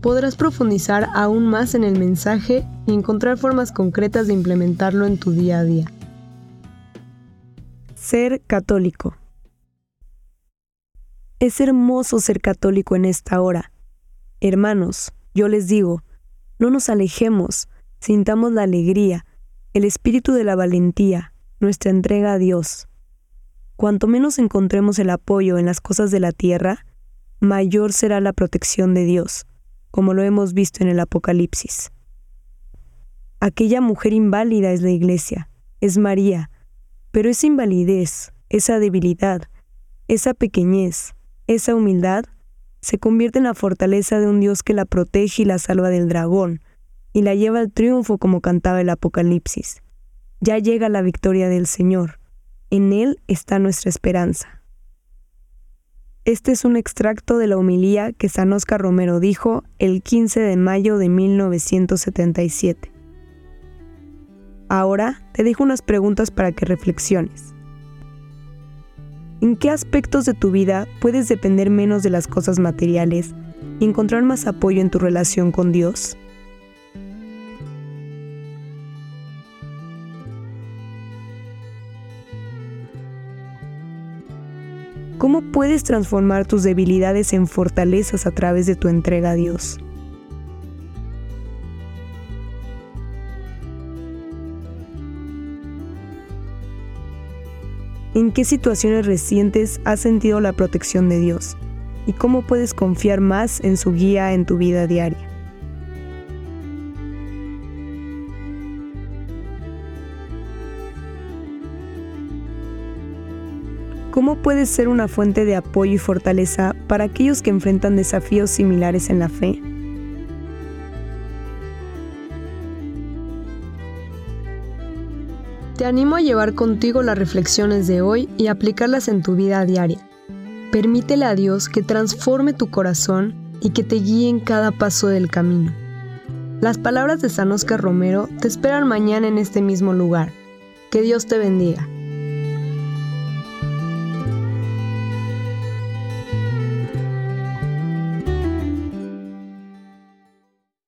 podrás profundizar aún más en el mensaje y encontrar formas concretas de implementarlo en tu día a día. Ser católico. Es hermoso ser católico en esta hora. Hermanos, yo les digo, no nos alejemos, sintamos la alegría, el espíritu de la valentía, nuestra entrega a Dios. Cuanto menos encontremos el apoyo en las cosas de la tierra, mayor será la protección de Dios como lo hemos visto en el Apocalipsis. Aquella mujer inválida es la iglesia, es María, pero esa invalidez, esa debilidad, esa pequeñez, esa humildad, se convierte en la fortaleza de un Dios que la protege y la salva del dragón, y la lleva al triunfo como cantaba el Apocalipsis. Ya llega la victoria del Señor, en Él está nuestra esperanza. Este es un extracto de la homilía que San Oscar Romero dijo el 15 de mayo de 1977. Ahora te dejo unas preguntas para que reflexiones. ¿En qué aspectos de tu vida puedes depender menos de las cosas materiales y encontrar más apoyo en tu relación con Dios? ¿Cómo puedes transformar tus debilidades en fortalezas a través de tu entrega a Dios? ¿En qué situaciones recientes has sentido la protección de Dios? ¿Y cómo puedes confiar más en su guía en tu vida diaria? ¿Cómo puedes ser una fuente de apoyo y fortaleza para aquellos que enfrentan desafíos similares en la fe? Te animo a llevar contigo las reflexiones de hoy y aplicarlas en tu vida diaria. Permítele a Dios que transforme tu corazón y que te guíe en cada paso del camino. Las palabras de San Oscar Romero te esperan mañana en este mismo lugar. Que Dios te bendiga.